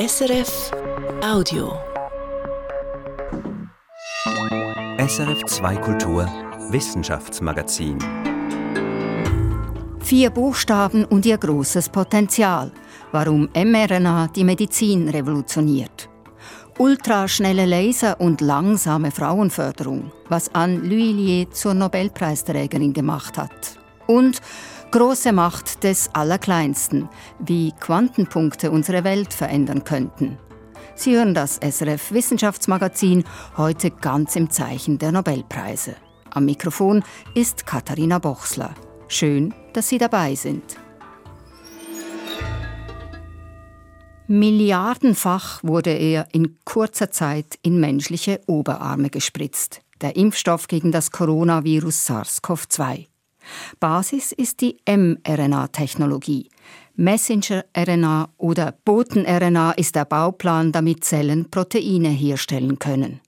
SRF Audio. SRF 2 Kultur Wissenschaftsmagazin. Vier Buchstaben und ihr großes Potenzial. Warum mRNA die Medizin revolutioniert. Ultraschnelle Laser und langsame Frauenförderung, was Anne L'Huillier zur Nobelpreisträgerin gemacht hat. Und große Macht des Allerkleinsten, wie Quantenpunkte unsere Welt verändern könnten. Sie hören das SRF Wissenschaftsmagazin heute ganz im Zeichen der Nobelpreise. Am Mikrofon ist Katharina Bochsler. Schön, dass Sie dabei sind. Milliardenfach wurde er in kurzer Zeit in menschliche Oberarme gespritzt. Der Impfstoff gegen das Coronavirus SARS-CoV-2. Basis ist die mRNA-Technologie. Messenger-RNA oder Boten-RNA ist der Bauplan, damit Zellen Proteine herstellen können.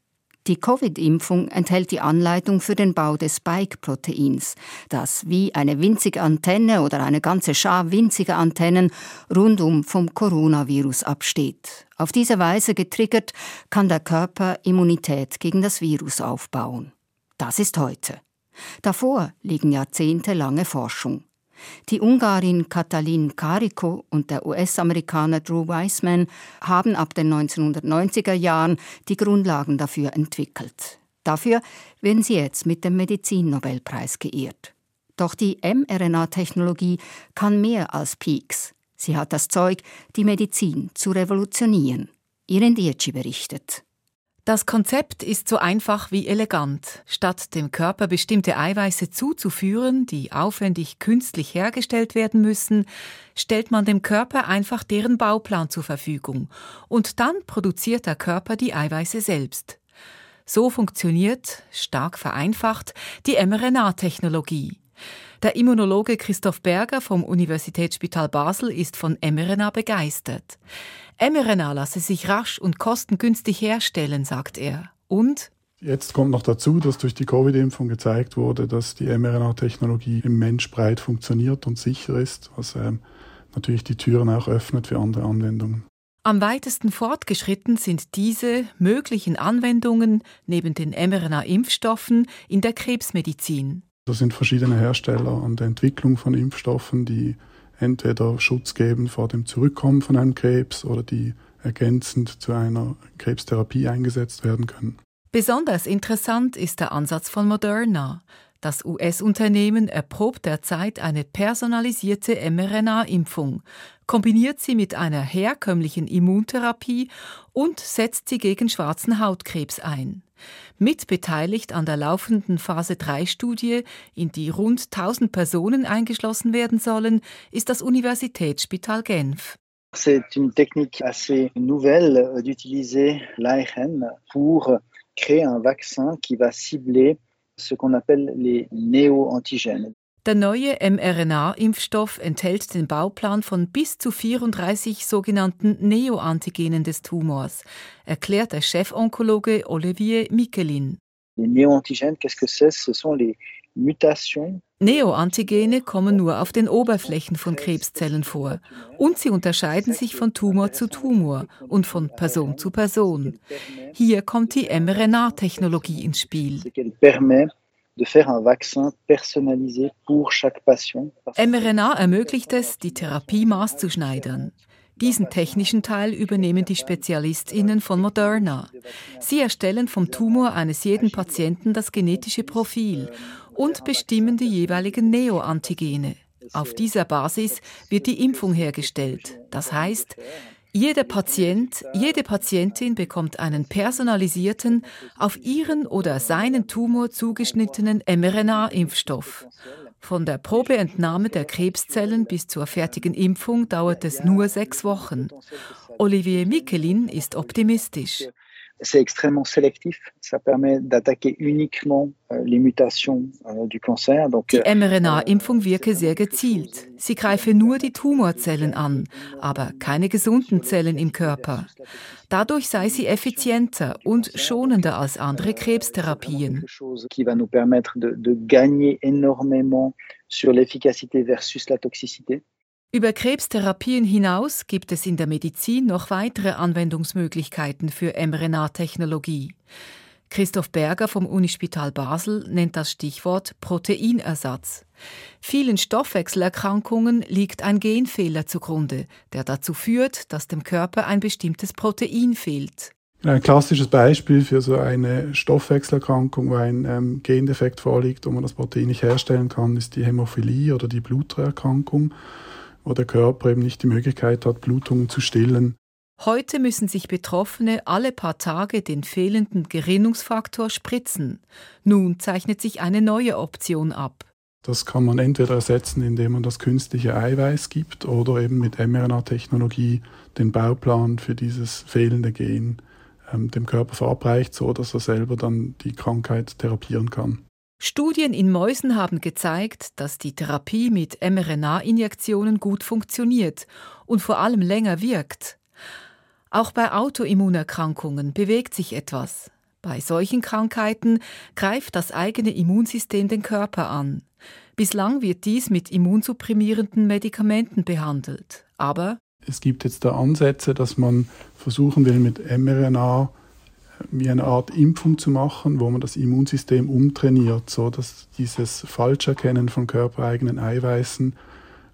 Die Covid-Impfung enthält die Anleitung für den Bau des Spike-Proteins, das wie eine winzige Antenne oder eine ganze Schar winziger Antennen rundum vom Coronavirus absteht. Auf diese Weise getriggert kann der Körper Immunität gegen das Virus aufbauen. Das ist heute. Davor liegen jahrzehntelange Forschung. Die Ungarin Katalin Kariko und der US-Amerikaner Drew Weissman haben ab den 1990er Jahren die Grundlagen dafür entwickelt. Dafür werden sie jetzt mit dem Medizinnobelpreis geehrt. Doch die mRNA-Technologie kann mehr als Peaks. Sie hat das Zeug, die Medizin zu revolutionieren. Irin Dietschi berichtet. Das Konzept ist so einfach wie elegant. Statt dem Körper bestimmte Eiweiße zuzuführen, die aufwendig künstlich hergestellt werden müssen, stellt man dem Körper einfach deren Bauplan zur Verfügung und dann produziert der Körper die Eiweiße selbst. So funktioniert, stark vereinfacht, die mRNA-Technologie. Der Immunologe Christoph Berger vom Universitätsspital Basel ist von mRNA begeistert mRNA lasse sich rasch und kostengünstig herstellen, sagt er. Und Jetzt kommt noch dazu, dass durch die Covid-Impfung gezeigt wurde, dass die mRNA-Technologie im Mensch breit funktioniert und sicher ist, was ähm, natürlich die Türen auch öffnet für andere Anwendungen. Am weitesten fortgeschritten sind diese möglichen Anwendungen neben den mRNA-Impfstoffen in der Krebsmedizin. Das sind verschiedene Hersteller an der Entwicklung von Impfstoffen, die entweder Schutz geben vor dem Zurückkommen von einem Krebs oder die ergänzend zu einer Krebstherapie eingesetzt werden können. Besonders interessant ist der Ansatz von Moderna. Das US-Unternehmen erprobt derzeit eine personalisierte mRNA-Impfung, kombiniert sie mit einer herkömmlichen Immuntherapie und setzt sie gegen schwarzen Hautkrebs ein. Mitbeteiligt an der laufenden Phase 3 Studie, in die rund 1000 Personen eingeschlossen werden sollen, ist das Universitätsspital Genf. C'est une technique assez nouvelle euh, d'utiliser l'ARN pour créer un vaccin qui va cibler ce qu'on appelle les néo-antigènes. Der neue mRNA-Impfstoff enthält den Bauplan von bis zu 34 sogenannten Neoantigenen des Tumors, erklärt der Chefonkologe Olivier Michelin. Les néoantigènes, qu'est-ce que c'est Ce sont les mutations Neoantigene kommen nur auf den Oberflächen von Krebszellen vor und sie unterscheiden sich von Tumor zu Tumor und von Person zu Person. Hier kommt die mRNA-Technologie ins Spiel de faire un vaccin personnalisé pour chaque patient. mRNA ermöglicht es, die Therapie maßzuschneidern. Diesen technischen Teil übernehmen die SpezialistInnen von Moderna. Sie erstellen vom Tumor eines jeden Patienten das genetische Profil und bestimmen die jeweiligen Neoantigene. Auf dieser Basis wird die Impfung hergestellt. Das heißt, jeder Patient, jede Patientin bekommt einen personalisierten, auf ihren oder seinen Tumor zugeschnittenen mRNA-Impfstoff. Von der Probeentnahme der Krebszellen bis zur fertigen Impfung dauert es nur sechs Wochen. Olivier Michelin ist optimistisch c'est extrêmement sélectif. Ça permet d'attaquer uniquement euh, les mutations euh, du cancer. Donc, die euh, mRNA-Impfung wirke sehr gezielt. Sie greife nur die Tumorzellen an, aber keine gesunden Zellen im Körper. Dadurch sei sie effizienter und schonender als andere Krebstherapien. Qui va nous permettre de, de gagner énormément sur l'efficacité versus la toxicité. Über Krebstherapien hinaus gibt es in der Medizin noch weitere Anwendungsmöglichkeiten für mRNA-Technologie. Christoph Berger vom Unispital Basel nennt das Stichwort Proteinersatz. Vielen Stoffwechselerkrankungen liegt ein Genfehler zugrunde, der dazu führt, dass dem Körper ein bestimmtes Protein fehlt. Ein klassisches Beispiel für so eine Stoffwechselerkrankung, wo ein ähm, Gendefekt vorliegt und man das Protein nicht herstellen kann, ist die Hämophilie oder die Blutererkrankung, wo der Körper eben nicht die Möglichkeit hat, Blutungen zu stillen. Heute müssen sich Betroffene alle paar Tage den fehlenden Gerinnungsfaktor spritzen. Nun zeichnet sich eine neue Option ab. Das kann man entweder ersetzen, indem man das künstliche Eiweiß gibt oder eben mit mRNA-Technologie den Bauplan für dieses fehlende Gen ähm, dem Körper verabreicht, so dass er selber dann die Krankheit therapieren kann. Studien in Mäusen haben gezeigt, dass die Therapie mit mRNA-Injektionen gut funktioniert und vor allem länger wirkt. Auch bei Autoimmunerkrankungen bewegt sich etwas. Bei solchen Krankheiten greift das eigene Immunsystem den Körper an. Bislang wird dies mit immunsupprimierenden Medikamenten behandelt. Aber es gibt jetzt da Ansätze, dass man versuchen will, mit mRNA wie eine Art Impfung zu machen, wo man das Immunsystem umtrainiert, so dass dieses Falscherkennen von körpereigenen Eiweißen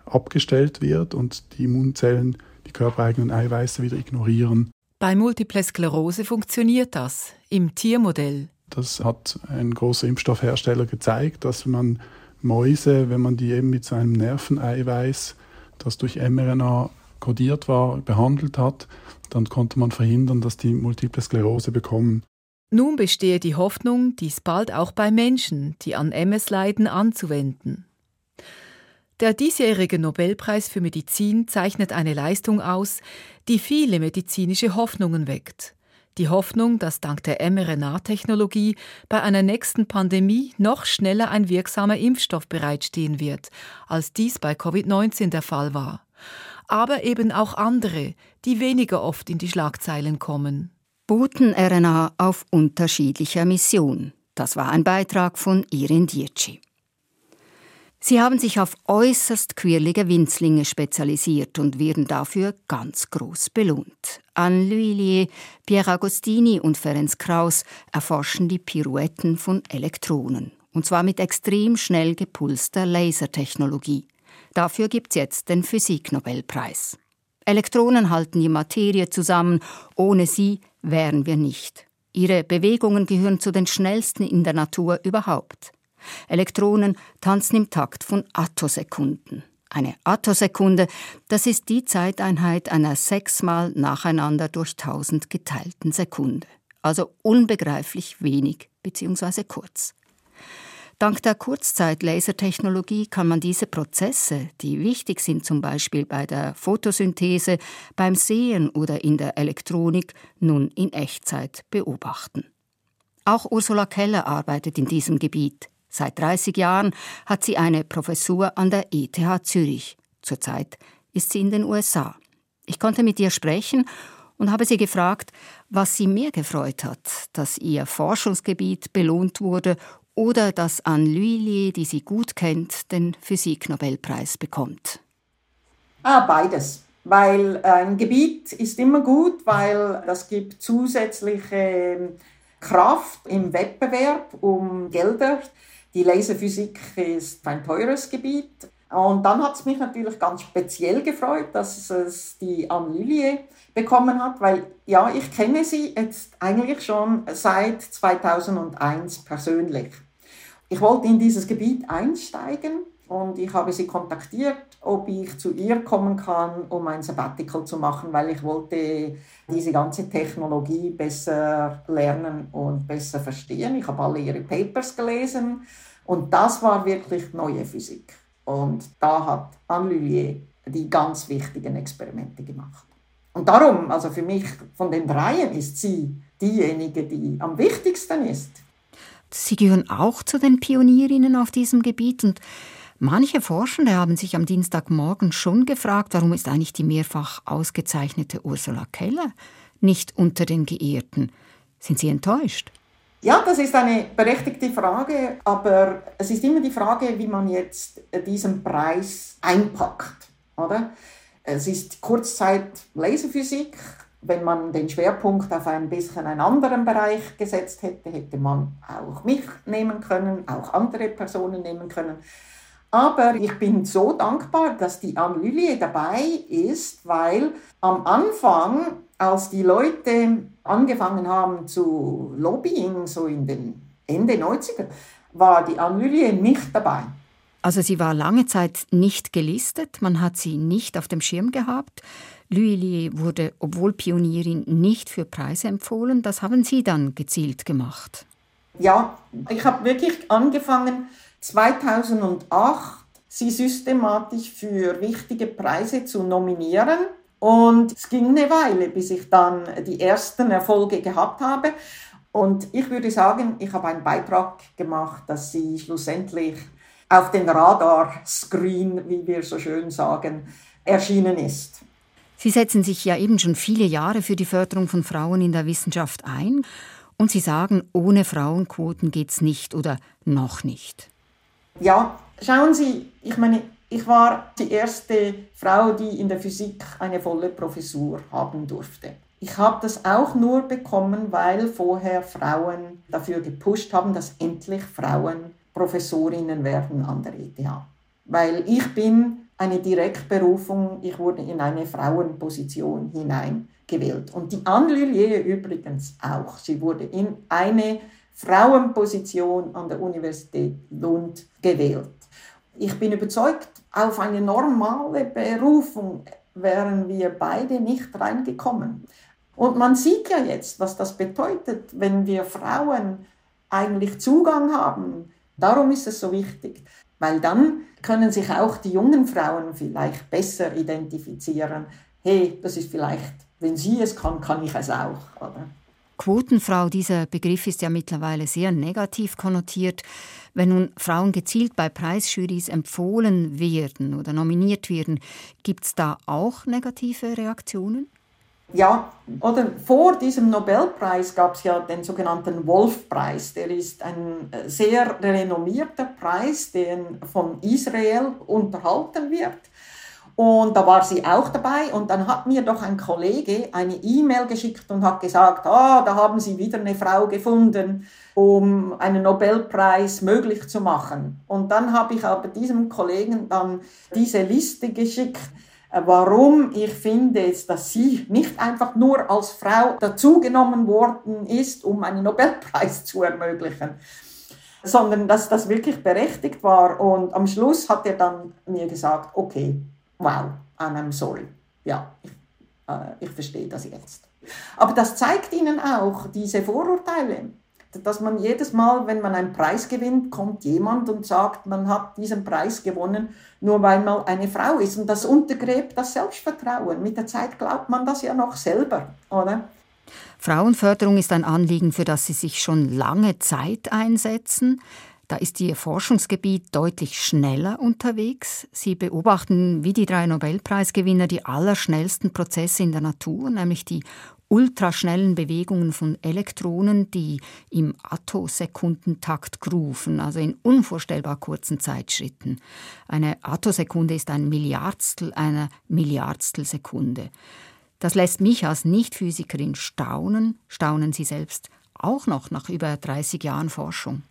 abgestellt wird und die Immunzellen die körpereigenen Eiweiße wieder ignorieren. Bei Multiple Sklerose funktioniert das im Tiermodell. Das hat ein großer Impfstoffhersteller gezeigt, dass man Mäuse, wenn man die eben mit so einem Nerveneiweiß, das durch mRNA kodiert war, behandelt hat, dann konnte man verhindern, dass die Multiple Sklerose bekommen. Nun bestehe die Hoffnung, dies bald auch bei Menschen, die an MS leiden, anzuwenden. Der diesjährige Nobelpreis für Medizin zeichnet eine Leistung aus, die viele medizinische Hoffnungen weckt. Die Hoffnung, dass dank der mRNA-Technologie bei einer nächsten Pandemie noch schneller ein wirksamer Impfstoff bereitstehen wird, als dies bei Covid-19 der Fall war. Aber eben auch andere, die weniger oft in die Schlagzeilen kommen. Boten-RNA auf unterschiedlicher Mission. Das war ein Beitrag von Irin Dietschi. Sie haben sich auf äußerst quirlige Winzlinge spezialisiert und werden dafür ganz groß belohnt. Anne L'Huillier, Pierre Agostini und Ferenc Kraus erforschen die Pirouetten von Elektronen. Und zwar mit extrem schnell gepulster Lasertechnologie. Dafür gibt's jetzt den Physiknobelpreis. Elektronen halten die Materie zusammen, ohne sie wären wir nicht. Ihre Bewegungen gehören zu den schnellsten in der Natur überhaupt. Elektronen tanzen im Takt von Attosekunden. Eine Attosekunde, das ist die Zeiteinheit einer sechsmal nacheinander durch tausend geteilten Sekunde. Also unbegreiflich wenig bzw. kurz. Dank der Kurzzeit-Lasertechnologie kann man diese Prozesse, die wichtig sind zum Beispiel bei der Photosynthese, beim Sehen oder in der Elektronik, nun in Echtzeit beobachten. Auch Ursula Keller arbeitet in diesem Gebiet. Seit 30 Jahren hat sie eine Professur an der ETH Zürich. Zurzeit ist sie in den USA. Ich konnte mit ihr sprechen und habe sie gefragt, was sie mehr gefreut hat, dass ihr Forschungsgebiet belohnt wurde oder dass Anne Lhuillier, die sie gut kennt, den Physiknobelpreis bekommt. Ah, beides. Weil ein Gebiet ist immer gut, weil das gibt zusätzliche Kraft im Wettbewerb um Gelder die Laserphysik ist ein teures Gebiet. Und dann hat es mich natürlich ganz speziell gefreut, dass es die Anne bekommen hat, weil ja, ich kenne sie jetzt eigentlich schon seit 2001 persönlich. Ich wollte in dieses Gebiet einsteigen und ich habe sie kontaktiert, ob ich zu ihr kommen kann, um ein Sabbatical zu machen, weil ich wollte diese ganze Technologie besser lernen und besser verstehen. Ich habe alle ihre Papers gelesen und das war wirklich neue Physik. Und da hat Anne Lullier die ganz wichtigen Experimente gemacht. Und darum, also für mich von den dreien ist sie diejenige, die am wichtigsten ist. Sie gehören auch zu den Pionierinnen auf diesem Gebiet und Manche Forschende haben sich am Dienstagmorgen schon gefragt, warum ist eigentlich die mehrfach ausgezeichnete Ursula Keller nicht unter den Geehrten. Sind Sie enttäuscht? Ja, das ist eine berechtigte Frage, aber es ist immer die Frage, wie man jetzt diesen Preis einpackt. oder? Es ist Kurzzeit Laserphysik. Wenn man den Schwerpunkt auf ein bisschen einen anderen Bereich gesetzt hätte, hätte man auch mich nehmen können, auch andere Personen nehmen können. Aber ich bin so dankbar, dass die Anne dabei ist, weil am Anfang, als die Leute angefangen haben zu lobbying, so in den Ende 90er, war die Anne nicht dabei. Also sie war lange Zeit nicht gelistet, man hat sie nicht auf dem Schirm gehabt. Lullier wurde, obwohl Pionierin, nicht für Preise empfohlen. Das haben Sie dann gezielt gemacht. Ja, ich habe wirklich angefangen, 2008 sie systematisch für wichtige Preise zu nominieren. Und es ging eine Weile, bis ich dann die ersten Erfolge gehabt habe. Und ich würde sagen, ich habe einen Beitrag gemacht, dass sie schlussendlich auf den Radarscreen, wie wir so schön sagen, erschienen ist. Sie setzen sich ja eben schon viele Jahre für die Förderung von Frauen in der Wissenschaft ein. Und Sie sagen, ohne Frauenquoten geht es nicht oder noch nicht. Ja, schauen Sie, ich meine, ich war die erste Frau, die in der Physik eine volle Professur haben durfte. Ich habe das auch nur bekommen, weil vorher Frauen dafür gepusht haben, dass endlich Frauen Professorinnen werden an der ETH. Weil ich bin eine Direktberufung, ich wurde in eine Frauenposition hineingewählt. Und die Anne Lullier übrigens auch. Sie wurde in eine Frauenposition an der Universität Lund gewählt. Ich bin überzeugt, auf eine normale Berufung wären wir beide nicht reingekommen. Und man sieht ja jetzt, was das bedeutet, wenn wir Frauen eigentlich Zugang haben. Darum ist es so wichtig, weil dann können sich auch die jungen Frauen vielleicht besser identifizieren. Hey, das ist vielleicht, wenn sie es kann, kann ich es auch. Oder? Quotenfrau, dieser Begriff ist ja mittlerweile sehr negativ konnotiert. Wenn nun Frauen gezielt bei Preisjurys empfohlen werden oder nominiert werden, gibt es da auch negative Reaktionen? Ja, oder vor diesem Nobelpreis gab es ja den sogenannten Wolf-Preis. Der ist ein äh, sehr renommierter Preis, der von Israel unterhalten wird. Und da war sie auch dabei und dann hat mir doch ein Kollege eine E-Mail geschickt und hat gesagt, ah, da haben sie wieder eine Frau gefunden, um einen Nobelpreis möglich zu machen. Und dann habe ich aber diesem Kollegen dann diese Liste geschickt, warum ich finde, dass sie nicht einfach nur als Frau dazugenommen worden ist, um einen Nobelpreis zu ermöglichen, sondern dass das wirklich berechtigt war. Und am Schluss hat er dann mir gesagt, okay, wow, and I'm sorry. Ja, ich, äh, ich verstehe das jetzt. Aber das zeigt Ihnen auch diese Vorurteile, dass man jedes Mal, wenn man einen Preis gewinnt, kommt jemand und sagt, man hat diesen Preis gewonnen, nur weil man eine Frau ist. Und das untergräbt das Selbstvertrauen. Mit der Zeit glaubt man das ja noch selber, oder? Frauenförderung ist ein Anliegen, für das Sie sich schon lange Zeit einsetzen. Da ist Ihr Forschungsgebiet deutlich schneller unterwegs. Sie beobachten wie die drei Nobelpreisgewinner die allerschnellsten Prozesse in der Natur, nämlich die ultraschnellen Bewegungen von Elektronen, die im Attosekundentakt grooven, also in unvorstellbar kurzen Zeitschritten. Eine Attosekunde ist ein Milliardstel einer Milliardstelsekunde. Das lässt mich als Nichtphysikerin staunen. Staunen Sie selbst auch noch nach über 30 Jahren Forschung?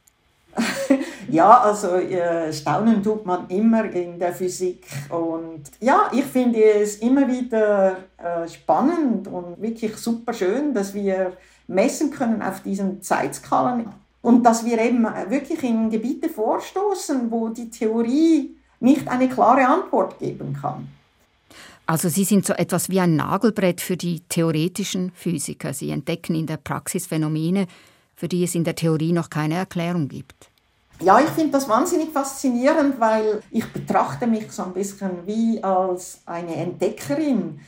ja, also äh, staunen tut man immer in der Physik. Und ja, ich finde es immer wieder äh, spannend und wirklich super schön, dass wir messen können auf diesen Zeitskalen und dass wir eben wirklich in Gebiete vorstoßen, wo die Theorie nicht eine klare Antwort geben kann. Also Sie sind so etwas wie ein Nagelbrett für die theoretischen Physiker. Sie entdecken in der Praxis Phänomene, für die es in der Theorie noch keine Erklärung gibt. Ja, ich finde das wahnsinnig faszinierend, weil ich betrachte mich so ein bisschen wie als eine Entdeckerin.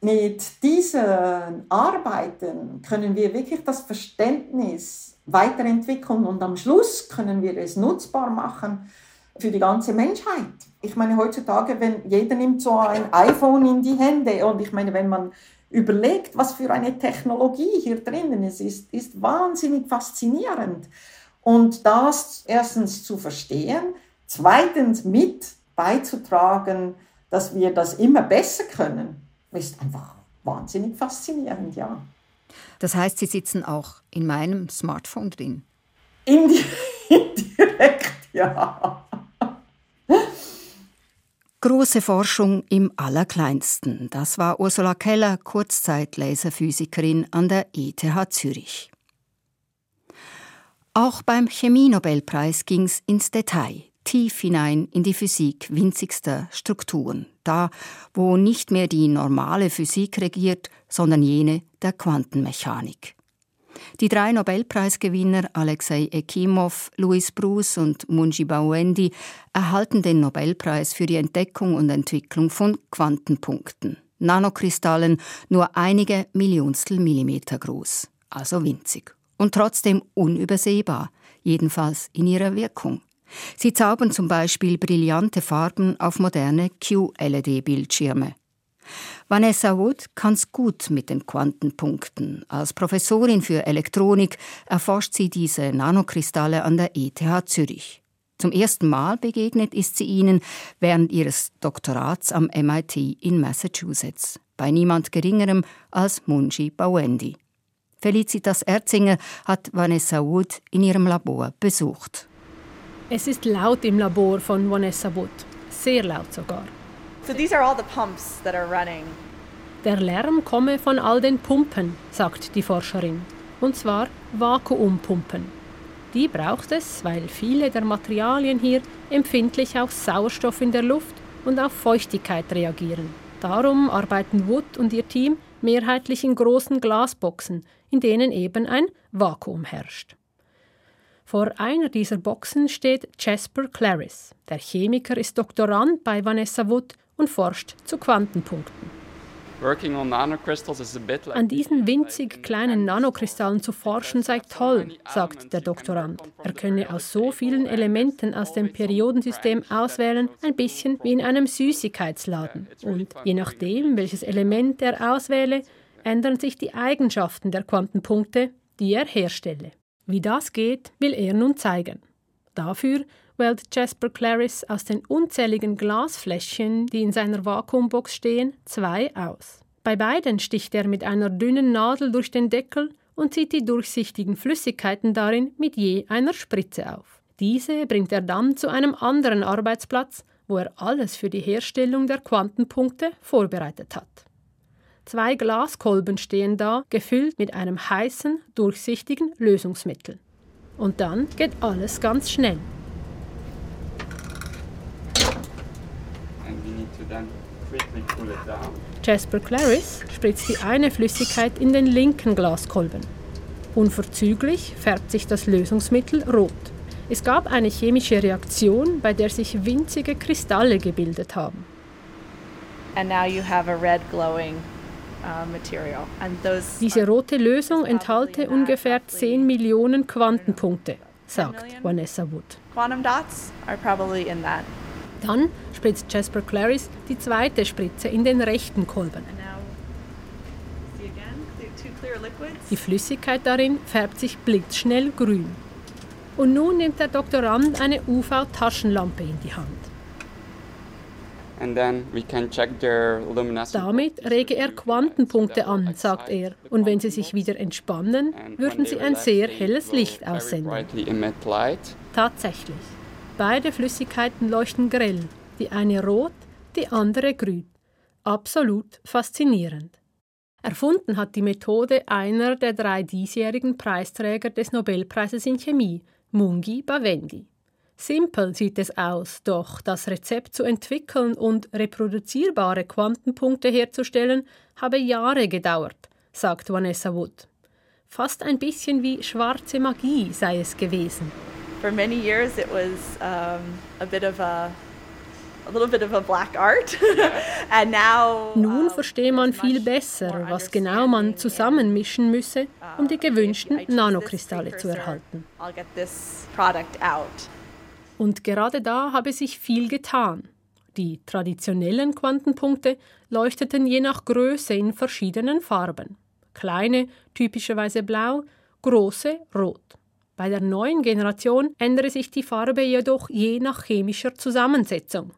Mit diesen Arbeiten können wir wirklich das Verständnis weiterentwickeln und am Schluss können wir es nutzbar machen für die ganze Menschheit. Ich meine, heutzutage, wenn jeder nimmt so ein iPhone in die Hände und ich meine, wenn man überlegt, was für eine Technologie hier drinnen ist, ist, ist wahnsinnig faszinierend. Und das erstens zu verstehen, zweitens mit beizutragen dass wir das immer besser können, ist einfach wahnsinnig faszinierend, ja. Das heißt, Sie sitzen auch in meinem Smartphone drin? Indirekt, ja. Große Forschung im Allerkleinsten. Das war Ursula Keller, Kurzzeit-Laserphysikerin an der ETH Zürich. Auch beim Chemienobelpreis ging's ins Detail, tief hinein in die Physik winzigster Strukturen, da, wo nicht mehr die normale Physik regiert, sondern jene der Quantenmechanik. Die drei Nobelpreisgewinner Alexei Ekimov, Louis Bruce und Munji Bawendi erhalten den Nobelpreis für die Entdeckung und Entwicklung von Quantenpunkten, Nanokristallen nur einige Millionstel Millimeter groß, also winzig und trotzdem unübersehbar, jedenfalls in ihrer Wirkung. Sie zaubern zum Beispiel brillante Farben auf moderne QLED-Bildschirme. Vanessa Wood kann's gut mit den Quantenpunkten. Als Professorin für Elektronik erforscht sie diese Nanokristalle an der ETH Zürich. Zum ersten Mal begegnet ist sie ihnen während ihres Doktorats am MIT in Massachusetts, bei niemand Geringerem als Munji Bawendi. Felicitas Erzinger hat Vanessa Wood in ihrem Labor besucht. Es ist laut im Labor von Vanessa Wood, sehr laut sogar. So these are all the pumps that are running. Der Lärm komme von all den Pumpen, sagt die Forscherin. Und zwar Vakuumpumpen. Die braucht es, weil viele der Materialien hier empfindlich auf Sauerstoff in der Luft und auf Feuchtigkeit reagieren. Darum arbeiten Wood und ihr Team mehrheitlich in großen Glasboxen, in denen eben ein Vakuum herrscht. Vor einer dieser Boxen steht Jasper Claris. Der Chemiker ist Doktorand bei Vanessa Wood und forscht zu Quantenpunkten. An diesen winzig kleinen Nanokristallen zu forschen sei toll, sagt der Doktorand. Er könne aus so vielen Elementen aus dem Periodensystem auswählen, ein bisschen wie in einem Süßigkeitsladen. Und je nachdem, welches Element er auswähle, ändern sich die Eigenschaften der Quantenpunkte, die er herstelle. Wie das geht, will er nun zeigen. Dafür wählt Jasper Claris aus den unzähligen Glasfläschchen, die in seiner Vakuumbox stehen, zwei aus. Bei beiden sticht er mit einer dünnen Nadel durch den Deckel und zieht die durchsichtigen Flüssigkeiten darin mit je einer Spritze auf. Diese bringt er dann zu einem anderen Arbeitsplatz, wo er alles für die Herstellung der Quantenpunkte vorbereitet hat. Zwei Glaskolben stehen da, gefüllt mit einem heißen, durchsichtigen Lösungsmittel. Und dann geht alles ganz schnell. Jasper Claris spritzt die eine Flüssigkeit in den linken Glaskolben. Unverzüglich färbt sich das Lösungsmittel rot. Es gab eine chemische Reaktion, bei der sich winzige Kristalle gebildet haben. And now you have a red glowing Diese rote Lösung enthalte ungefähr 10 Millionen Quantenpunkte, sagt Vanessa Wood. Dann spritzt Jasper Claris die zweite Spritze in den rechten Kolben. Die Flüssigkeit darin färbt sich blitzschnell grün. Und nun nimmt der Doktorand eine UV-Taschenlampe in die Hand. Damit rege er Quantenpunkte an, sagt er, und wenn sie sich wieder entspannen, würden sie ein sehr helles Licht aussenden. Tatsächlich. Beide Flüssigkeiten leuchten grell, die eine rot, die andere grün. Absolut faszinierend. Erfunden hat die Methode einer der drei diesjährigen Preisträger des Nobelpreises in Chemie, Mungi Bawendi. Simpel sieht es aus, doch das Rezept zu entwickeln und reproduzierbare Quantenpunkte herzustellen, habe Jahre gedauert, sagt Vanessa Wood. Fast ein bisschen wie schwarze Magie sei es gewesen for many years it was um, a bit of a a little bit of a black art. And now, Nun verstehe man viel besser, was genau man zusammenmischen müsse, um die gewünschten Nanokristalle zu erhalten. Und gerade da habe sich viel getan. Die traditionellen Quantenpunkte leuchteten je nach Größe in verschiedenen Farben. Kleine typischerweise blau, große rot. Bei der neuen Generation ändere sich die Farbe jedoch je nach chemischer Zusammensetzung.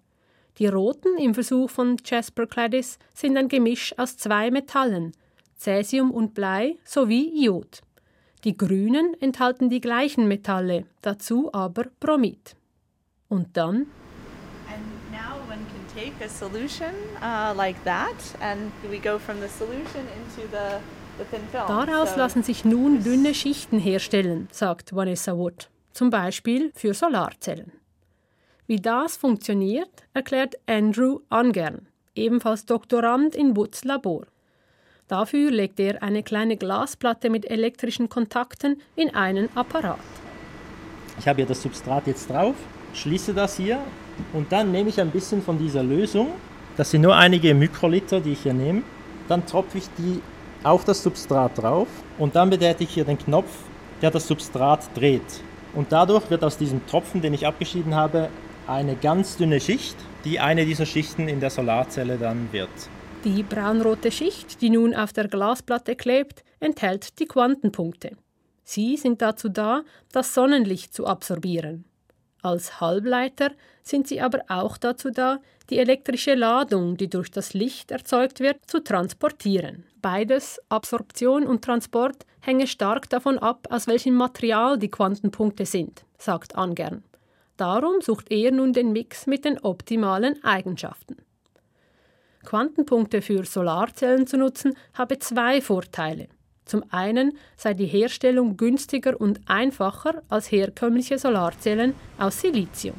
Die roten im Versuch von Jasper Cladis sind ein Gemisch aus zwei Metallen, Cäsium und Blei sowie Iod. Die grünen enthalten die gleichen Metalle, dazu aber Bromid. Und dann take a solution uh, like that and we go from the solution into the, the thin film. Daraus lassen sich nun dünne Schichten herstellen, sagt Vanessa Wood, zum Beispiel für Solarzellen. Wie das funktioniert, erklärt Andrew Angern, ebenfalls Doktorand in Woods Labor. Dafür legt er eine kleine Glasplatte mit elektrischen Kontakten in einen Apparat. Ich habe hier das Substrat jetzt drauf, schließe das hier und dann nehme ich ein bisschen von dieser Lösung. Das sind nur einige Mikroliter, die ich hier nehme. Dann tropfe ich die auf das Substrat drauf und dann betätige ich hier den Knopf, der das Substrat dreht. Und dadurch wird aus diesem Tropfen, den ich abgeschieden habe, eine ganz dünne Schicht, die eine dieser Schichten in der Solarzelle dann wird. Die braunrote Schicht, die nun auf der Glasplatte klebt, enthält die Quantenpunkte. Sie sind dazu da, das Sonnenlicht zu absorbieren. Als Halbleiter sind sie aber auch dazu da, die elektrische Ladung, die durch das Licht erzeugt wird, zu transportieren. Beides, Absorption und Transport, hänge stark davon ab, aus welchem Material die Quantenpunkte sind, sagt Angern. Darum sucht er nun den Mix mit den optimalen Eigenschaften. Quantenpunkte für Solarzellen zu nutzen, habe zwei Vorteile. Zum einen sei die Herstellung günstiger und einfacher als herkömmliche Solarzellen aus Silizium.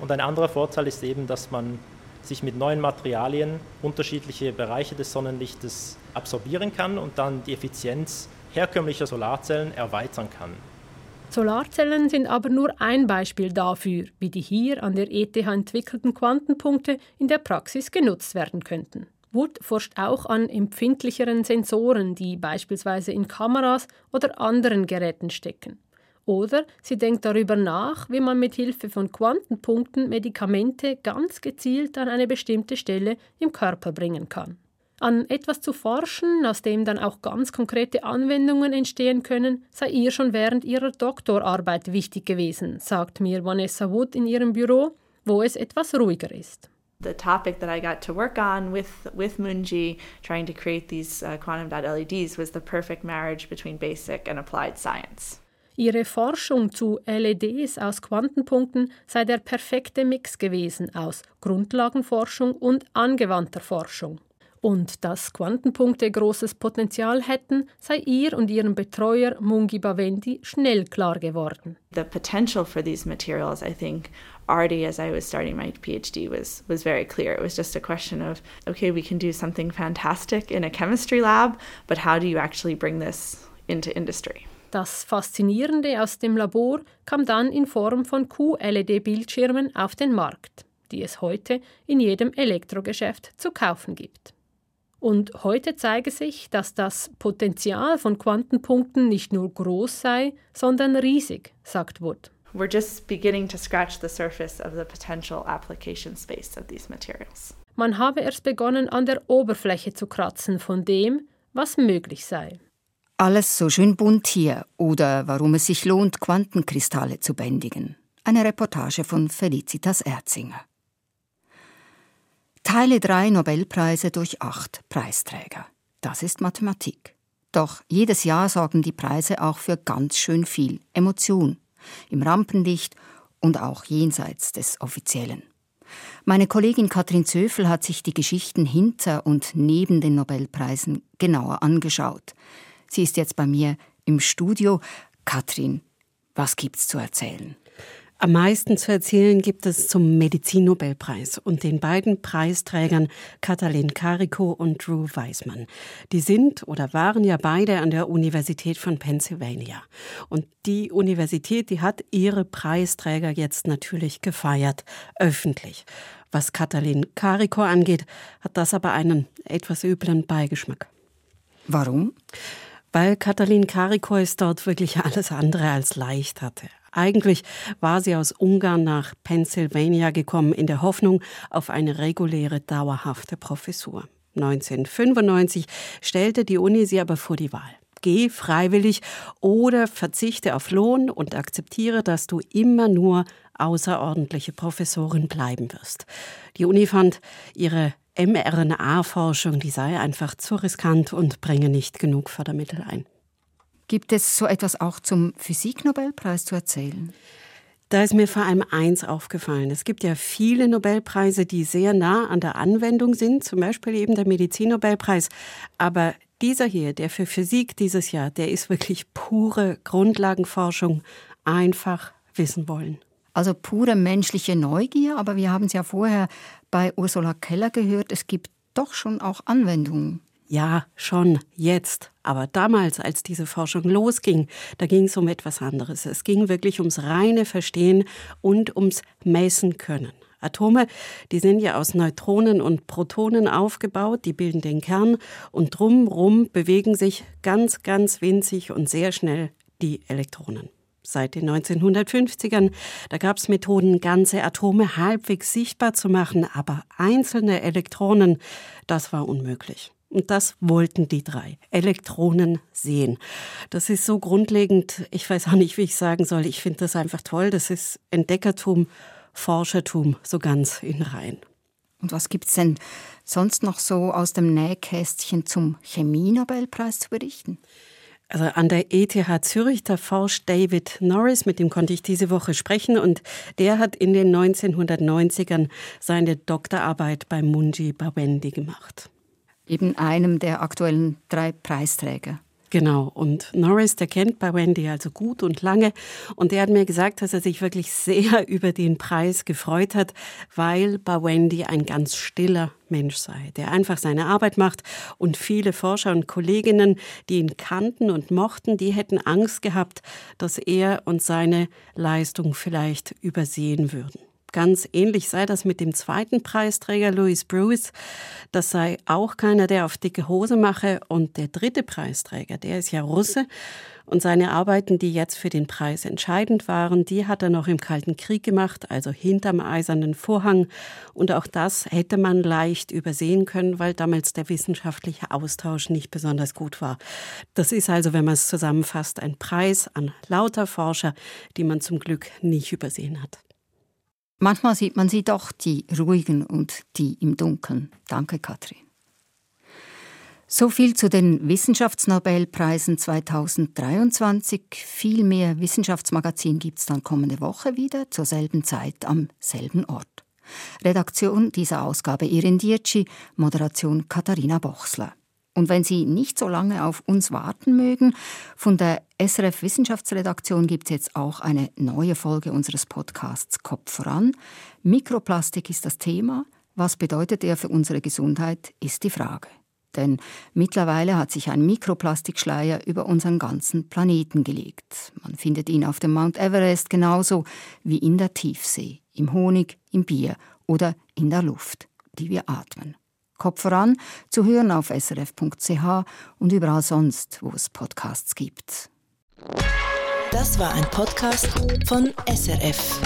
Und ein anderer Vorteil ist eben, dass man sich mit neuen Materialien unterschiedliche Bereiche des Sonnenlichtes absorbieren kann und dann die Effizienz herkömmlicher Solarzellen erweitern kann. Solarzellen sind aber nur ein Beispiel dafür, wie die hier an der ETH entwickelten Quantenpunkte in der Praxis genutzt werden könnten. Wood forscht auch an empfindlicheren Sensoren, die beispielsweise in Kameras oder anderen Geräten stecken. Oder sie denkt darüber nach, wie man mit Hilfe von Quantenpunkten Medikamente ganz gezielt an eine bestimmte Stelle im Körper bringen kann. An etwas zu forschen, aus dem dann auch ganz konkrete Anwendungen entstehen können, sei ihr schon während ihrer Doktorarbeit wichtig gewesen, sagt mir Vanessa Wood in ihrem Büro, wo es etwas ruhiger ist. The topic that I got to work on with with Munji, trying to create these uh, quantum dot LEDs, was the perfect marriage between basic and applied science. Ihre Forschung zu LEDs aus Quantenpunkten sei der perfekte Mix gewesen aus Grundlagenforschung und angewandter Forschung. Und dass Quantenpunkte großes Potenzial hätten, sei ihr und ihrem Betreuer Mungi Bawendi schnell klar geworden. The potential for these materials, I think, already as I was starting my PhD was was very clear. It was just a question of okay, we can do something fantastic in a chemistry lab, but how do you actually bring this into industry? Das Faszinierende aus dem Labor kam dann in Form von QLED-Bildschirmen auf den Markt, die es heute in jedem Elektrogeschäft zu kaufen gibt. Und heute zeige sich, dass das Potenzial von Quantenpunkten nicht nur groß sei, sondern riesig, sagt Wood. We're just beginning to scratch the surface of the potential application space of these materials. Man habe erst begonnen, an der Oberfläche zu kratzen von dem, was möglich sei. Alles so schön bunt hier oder warum es sich lohnt, Quantenkristalle zu bändigen. Eine Reportage von Felicitas Erzinger. Teile drei Nobelpreise durch acht Preisträger. Das ist Mathematik. Doch jedes Jahr sorgen die Preise auch für ganz schön viel Emotion. Im Rampenlicht und auch jenseits des Offiziellen. Meine Kollegin Katrin Zöfel hat sich die Geschichten hinter und neben den Nobelpreisen genauer angeschaut. Sie ist jetzt bei mir im Studio. Katrin, was gibt's zu erzählen? Am meisten zu erzählen gibt es zum Medizinnobelpreis und den beiden Preisträgern Katalin Kariko und Drew Weismann. Die sind oder waren ja beide an der Universität von Pennsylvania. Und die Universität, die hat ihre Preisträger jetzt natürlich gefeiert, öffentlich. Was Katalin Kariko angeht, hat das aber einen etwas üblen Beigeschmack. Warum? Weil Katalin Kariko es dort wirklich alles andere als leicht hatte. Eigentlich war sie aus Ungarn nach Pennsylvania gekommen in der Hoffnung auf eine reguläre, dauerhafte Professur. 1995 stellte die Uni sie aber vor die Wahl. geh freiwillig oder verzichte auf Lohn und akzeptiere, dass du immer nur außerordentliche Professorin bleiben wirst. Die Uni fand ihre mRNA-Forschung, die sei einfach zu riskant und bringe nicht genug Fördermittel ein. Gibt es so etwas auch zum Physiknobelpreis zu erzählen? Da ist mir vor allem eins aufgefallen. Es gibt ja viele Nobelpreise, die sehr nah an der Anwendung sind, zum Beispiel eben der Medizinnobelpreis. Aber dieser hier, der für Physik dieses Jahr, der ist wirklich pure Grundlagenforschung, einfach wissen wollen. Also pure menschliche Neugier, aber wir haben es ja vorher bei Ursula Keller gehört, es gibt doch schon auch Anwendungen. Ja, schon jetzt. Aber damals, als diese Forschung losging, da ging es um etwas anderes. Es ging wirklich ums reine Verstehen und ums Messen können. Atome, die sind ja aus Neutronen und Protonen aufgebaut, die bilden den Kern und drumrum bewegen sich ganz, ganz winzig und sehr schnell die Elektronen. Seit den 1950ern, da gab es Methoden, ganze Atome halbwegs sichtbar zu machen, aber einzelne Elektronen, das war unmöglich. Und das wollten die drei. Elektronen sehen. Das ist so grundlegend, ich weiß auch nicht, wie ich sagen soll. Ich finde das einfach toll. Das ist Entdeckertum, Forschertum, so ganz in Reihen. Und was gibt es denn sonst noch so aus dem Nähkästchen zum Chemie-Nobelpreis zu berichten? Also an der ETH Zürich, da forscht David Norris, mit dem konnte ich diese Woche sprechen, und der hat in den 1990ern seine Doktorarbeit bei Munji Bawendi gemacht eben einem der aktuellen drei Preisträger. Genau, und Norris, der kennt bei Wendy also gut und lange. Und der hat mir gesagt, dass er sich wirklich sehr über den Preis gefreut hat, weil bei Wendy ein ganz stiller Mensch sei, der einfach seine Arbeit macht. Und viele Forscher und Kolleginnen, die ihn kannten und mochten, die hätten Angst gehabt, dass er und seine Leistung vielleicht übersehen würden. Ganz ähnlich sei das mit dem zweiten Preisträger Louis Bruce. Das sei auch keiner, der auf dicke Hose mache. Und der dritte Preisträger, der ist ja Russe. Und seine Arbeiten, die jetzt für den Preis entscheidend waren, die hat er noch im Kalten Krieg gemacht, also hinterm eisernen Vorhang. Und auch das hätte man leicht übersehen können, weil damals der wissenschaftliche Austausch nicht besonders gut war. Das ist also, wenn man es zusammenfasst, ein Preis an lauter Forscher, die man zum Glück nicht übersehen hat. Manchmal sieht man sie doch, die ruhigen und die im Dunkeln. Danke, Katrin. So viel zu den Wissenschaftsnobelpreisen 2023. Viel mehr Wissenschaftsmagazin gibt es dann kommende Woche wieder, zur selben Zeit am selben Ort. Redaktion dieser Ausgabe Irin Dietschi, Moderation Katharina Bochsler. Und wenn Sie nicht so lange auf uns warten mögen, von der SRF Wissenschaftsredaktion gibt es jetzt auch eine neue Folge unseres Podcasts Kopf voran. Mikroplastik ist das Thema. Was bedeutet er für unsere Gesundheit, ist die Frage. Denn mittlerweile hat sich ein Mikroplastikschleier über unseren ganzen Planeten gelegt. Man findet ihn auf dem Mount Everest genauso wie in der Tiefsee, im Honig, im Bier oder in der Luft, die wir atmen. Kopf voran, zu hören auf srf.ch und überall sonst, wo es Podcasts gibt. Das war ein Podcast von SRF.